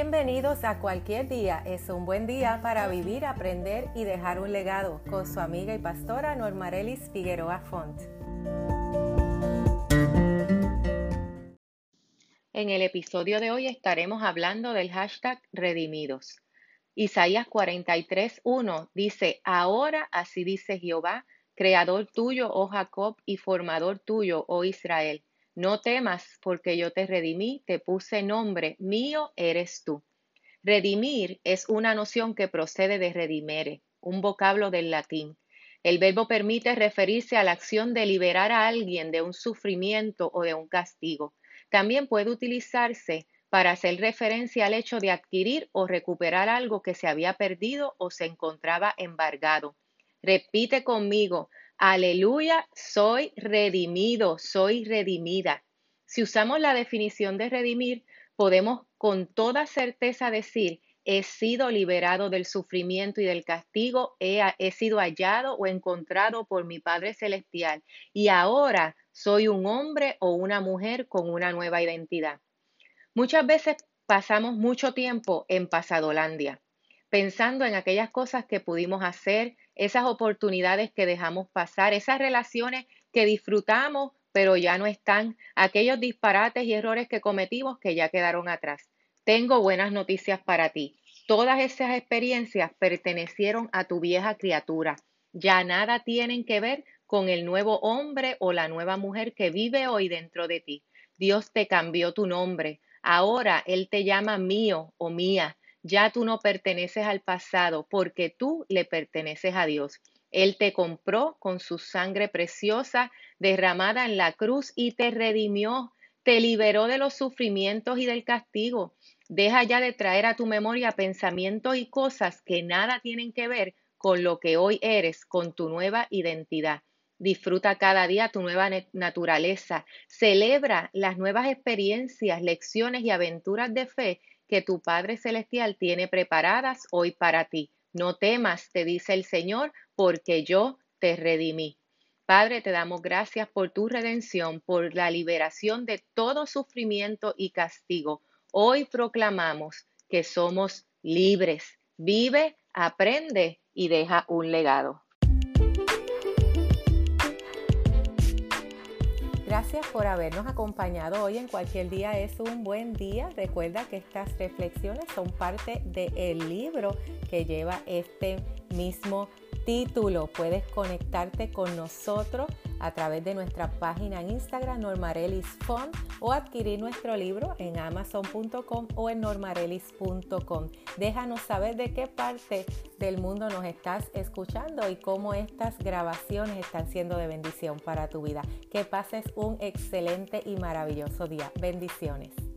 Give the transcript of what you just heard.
Bienvenidos a Cualquier Día. Es un buen día para vivir, aprender y dejar un legado con su amiga y pastora Normarelis Figueroa Font. En el episodio de hoy estaremos hablando del hashtag Redimidos. Isaías 43.1 dice, Ahora así dice Jehová, creador tuyo, oh Jacob, y formador tuyo, oh Israel no temas, porque yo te redimí, te puse nombre, mío eres tú. Redimir es una noción que procede de redimere, un vocablo del latín. El verbo permite referirse a la acción de liberar a alguien de un sufrimiento o de un castigo. También puede utilizarse para hacer referencia al hecho de adquirir o recuperar algo que se había perdido o se encontraba embargado. Repite conmigo, Aleluya, soy redimido, soy redimida. Si usamos la definición de redimir, podemos con toda certeza decir, he sido liberado del sufrimiento y del castigo, he, sido hallado o encontrado por mi Padre Celestial y ahora soy un hombre o una mujer con una nueva identidad. Muchas veces pasamos mucho tiempo en Pasadolandia, pensando en aquellas cosas que pudimos hacer, esas oportunidades que dejamos pasar, esas relaciones que disfrutamos pero ya no están, aquellos disparates y errores que cometimos que ya quedaron atrás. Tengo buenas noticias para ti. Todas esas experiencias pertenecieron a tu vieja criatura. Ya nada tienen que ver con el nuevo hombre o la nueva mujer que vive hoy dentro de ti. Dios te cambió tu nombre. Ahora Él te llama mío o mía. Ya tú no perteneces al pasado porque tú le perteneces a Dios. Él te compró con su sangre preciosa derramada en la cruz y te redimió, te liberó de los sufrimientos y del castigo. Deja ya de traer a tu memoria pensamientos y cosas que nada tienen que ver con lo que hoy eres, con tu nueva identidad. Disfruta cada día tu nueva naturaleza. Celebra las nuevas experiencias, lecciones y aventuras de fe que tu Padre Celestial tiene preparadas hoy para ti. No temas, te dice el Señor, porque yo te redimí. Padre, te damos gracias por tu redención, por la liberación de todo sufrimiento y castigo. Hoy proclamamos que somos libres. Vive, aprende y deja un legado. Gracias por habernos acompañado hoy en cualquier día es un buen día. Recuerda que estas reflexiones son parte del libro que lleva este mismo título. Puedes conectarte con nosotros a través de nuestra página en Instagram Normarelis Fund o adquirir nuestro libro en amazon.com o en normarelis.com. Déjanos saber de qué parte del mundo nos estás escuchando y cómo estas grabaciones están siendo de bendición para tu vida. Que pases un excelente y maravilloso día. Bendiciones.